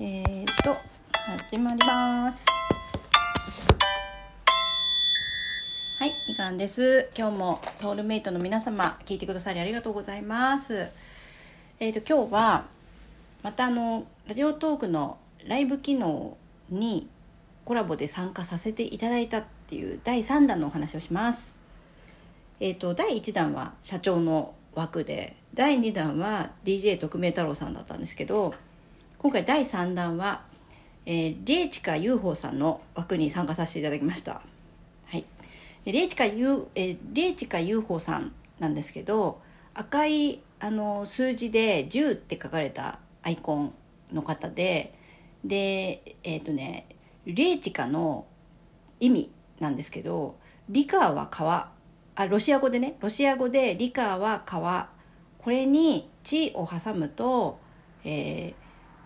えー、と始まります。はいみかんです。今日もソウルメイトの皆様聞いてくださりありがとうございます。えー、と今日はまたあのラジオトークのライブ機能にコラボで参加させていただいたっていう第3弾のお話をします。えーと、第1弾は社長の枠で第2弾は DJ 特命太郎さんだったんですけど今回第3弾は、えー、レイチカ UFO さんの枠に参加させていただきました。はい、レイチカ U、えー、レイチカ UFO さんなんですけど赤いあの数字で10って書かれたアイコンの方ででえっ、ー、とねレイチカの意味なんですけどリカーは川。あロシア語でね。ロシア語でリカーは川。これに「地」を挟むと、えー、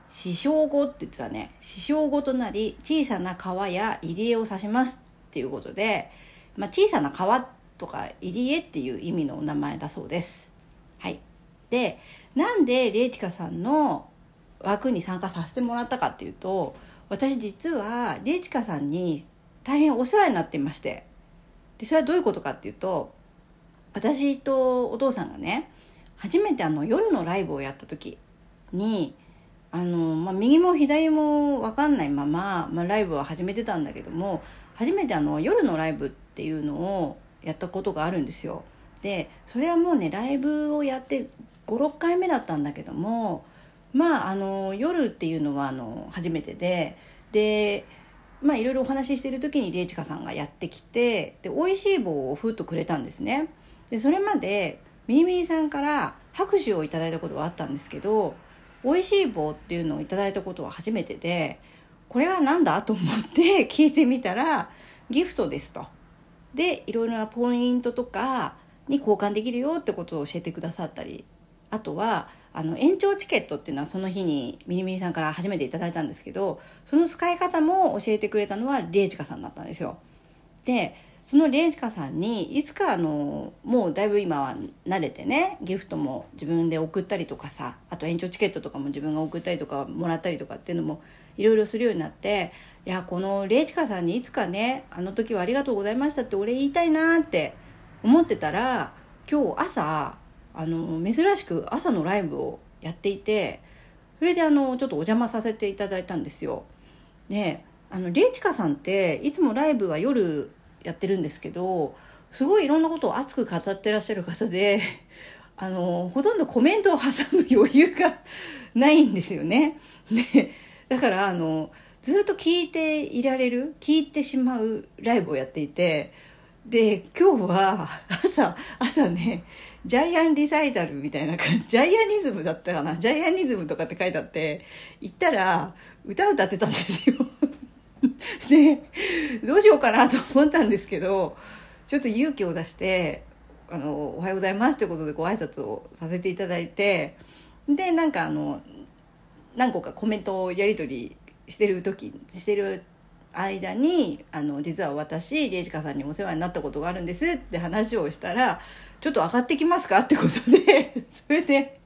死傷語って言ってたね。死傷語となり小さな川や入り江を指しますっていうことで、まあ、小さな川とか入り江っていう意味のお名前だそうです。はい。でなんでレイチカさんの枠に参加させてもらったかっていうと私実はレイチカさんに大変お世話になっていまして。でそれはどういうことかっていうと私とお父さんがね初めてあの夜のライブをやった時にあの、まあ、右も左も分かんないまま、まあ、ライブは始めてたんだけども初めてあの夜のライブっていうのをやったことがあるんですよ。でそれはもうねライブをやって56回目だったんだけどもまああの夜っていうのはあの初めてででまあいろいろお話ししてる時にレイチカさんがやってきてで美味しい棒をふっとくれたんですね。でそれまでミニミニさんから拍手をいただいたことはあったんですけど美味しい棒っていうのをいただいたことは初めてでこれは何だと思って 聞いてみたらギフトですと。でいろいろなポイントとかに交換できるよってことを教えてくださったりあとはあの延長チケットっていうのはその日にミニミニさんから初めていただいたんですけどその使い方も教えてくれたのはレイチカさんだったんですよ。でそのレンチカさんにいつかあのもうだいぶ今は慣れてねギフトも自分で送ったりとかさあと延長チケットとかも自分が送ったりとかもらったりとかっていうのもいろいろするようになっていやこのレイチカさんにいつかねあの時はありがとうございましたって俺言いたいなって思ってたら今日朝あの珍しく朝のライブをやっていてそれであのちょっとお邪魔させていただいたんですよ。であのレイチカさんっていつもライブは夜やってるんですけどすごいいろんなことを熱く語ってらっしゃる方で あのほとんどコメントを挟む余裕がないんですよね。でだからあのずっと聞いていられる聞いてしまうライブをやっていてで今日は朝朝ねジャイアンリサイタルみたいな感じジャイアニズムだったかなジャイアニズムとかって書いてあって行ったら歌歌ってたんですよでどうしようかなと思ったんですけどちょっと勇気を出して「あのおはようございます」ってことでご挨拶をさせていただいてでなんかあの何個かコメントをやり取りしてる時してる間にあの実は私レイジカさんにお世話になったことがあるんですって話をしたら「ちょっと上がってきますか?」ってことで それで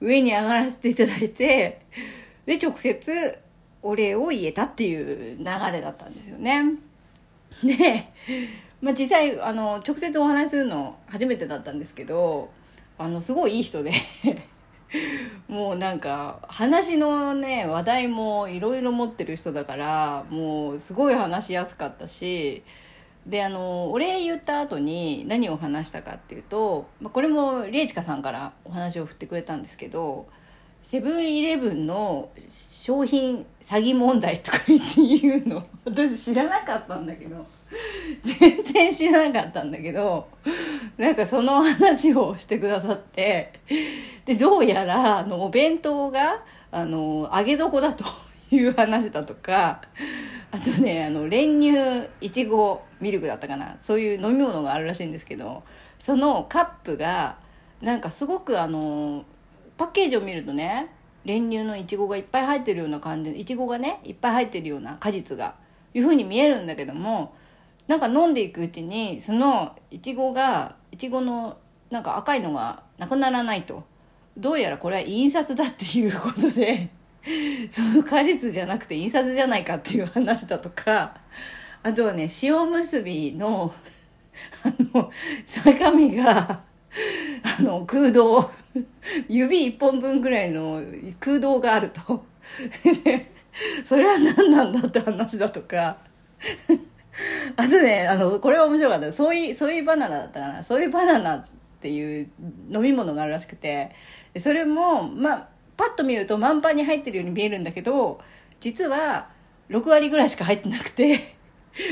上に上がらせていただいてで直接お礼を言えたっていう流れだったんですよね。で、まあ、実際あの直接お話しするの初めてだったんですけどあのすごいいい人で もうなんか話のね話題もいろいろ持ってる人だからもうすごい話しやすかったしであのお礼言った後に何を話したかっていうと、まあ、これもレイチカさんからお話を振ってくれたんですけどセブンイレブンの商品詐欺問題とか言って言うの。私知らなかったんだけど。全然知らなかったんだけど。なんかその話をしてくださって。でどうやらあのお弁当があの揚げ床だという話だとか。あとねあの練乳いちごミルクだったかな。そういう飲み物があるらしいんですけど。そのカップがなんかすごくあのパッケージを見るとね練乳のいちごがいっぱい入ってるような感じいちごがねいっぱい入ってるような果実がいうふうに見えるんだけどもなんか飲んでいくうちにそのいちごがいちごのなんか赤いのがなくならないと。どうやらこれは印刷だっていうことで その果実じゃなくて印刷じゃないかっていう話だとかあとはね塩結びのあの中身があの空洞 指一本分ぐらいの空洞があると。それは何なんだって話だとか。あとねあのこれは面白かった。ソイソイバナナだったかな。ソイバナナっていう飲み物があるらしくて。それもまあパッと見ると満杯に入ってるように見えるんだけど実は6割ぐらいしか入ってなくて。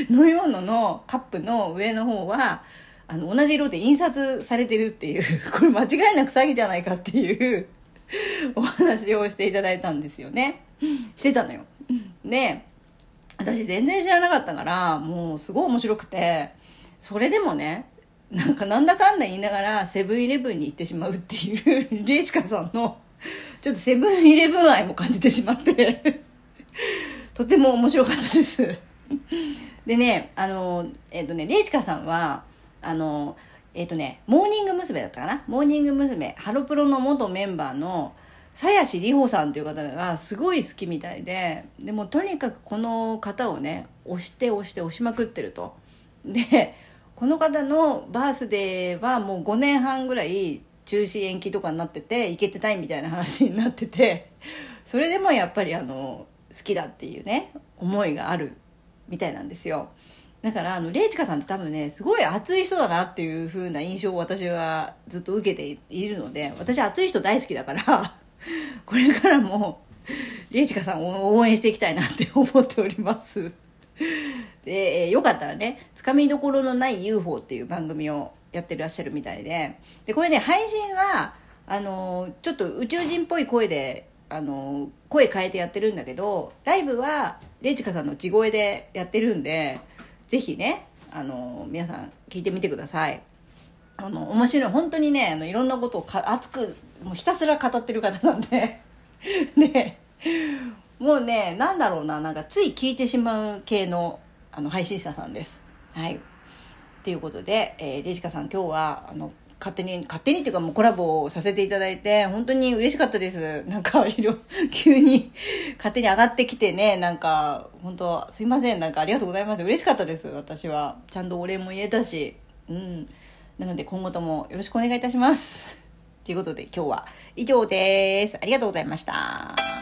飲み物のカップの上の方はあの同じ色で印刷されてるっていう これ間違いなく詐欺じゃないかっていうお話をしていただいたんですよね。してたのよ。で私全然知らなかったからもうすごい面白くてそれでもねなんかなんだかんだ言いながらセブンイレブンに行ってしまうっていうリエチカさんのちょっとセブンイレブン愛も感じてしまってとても面白かったです。でねあのえっ、ー、とねリエチカさんはあのえっ、ー、とねモーニング娘。だったかな？モーニング娘。ハロプロの元メンバーの鞘師里穂さんという方がすごい好きみたいででもとにかくこの方をね押して押して押しまくってるとでこの方のバースデーはもう5年半ぐらい中止延期とかになってて行けてないみたいな話になっててそれでもやっぱりあの好きだっていうね思いがあるみたいなんですよだからあのレイチカさんって多分ねすごい熱い人だなっていう風な印象を私はずっと受けているので私熱い人大好きだから これからもリエチカさんを応援していきたいなって思っております。で、えー、よかったらねつかみどころのない UFO っていう番組をやってらっしゃるみたいででこれね配信はあの、ちょっと宇宙人っぽい声であの、声変えてやってるんだけどライブはレイチカさんの地声でやってるんでぜひねあの皆さん聞いてみてください。あの面白い。本当にねあのいろんなことをか熱くもうひたすら語ってる方なんで。ね。もうねなんだろうななんかつい聞いてしまう系のあの配信者さんです。はい。っていうことで、えー、レジカさん今日はあの勝手に勝手にっていうかもうコラボをさせていただいて本当に嬉しかったです。なんかいろ急に勝手に上がってきてねなんか本当すいません。なんかありがとうございます。嬉しかったです。私は。ちゃんとお礼も言えたし。うん。なので今後ともよろしくお願いいたします。ということで今日は以上です。ありがとうございました。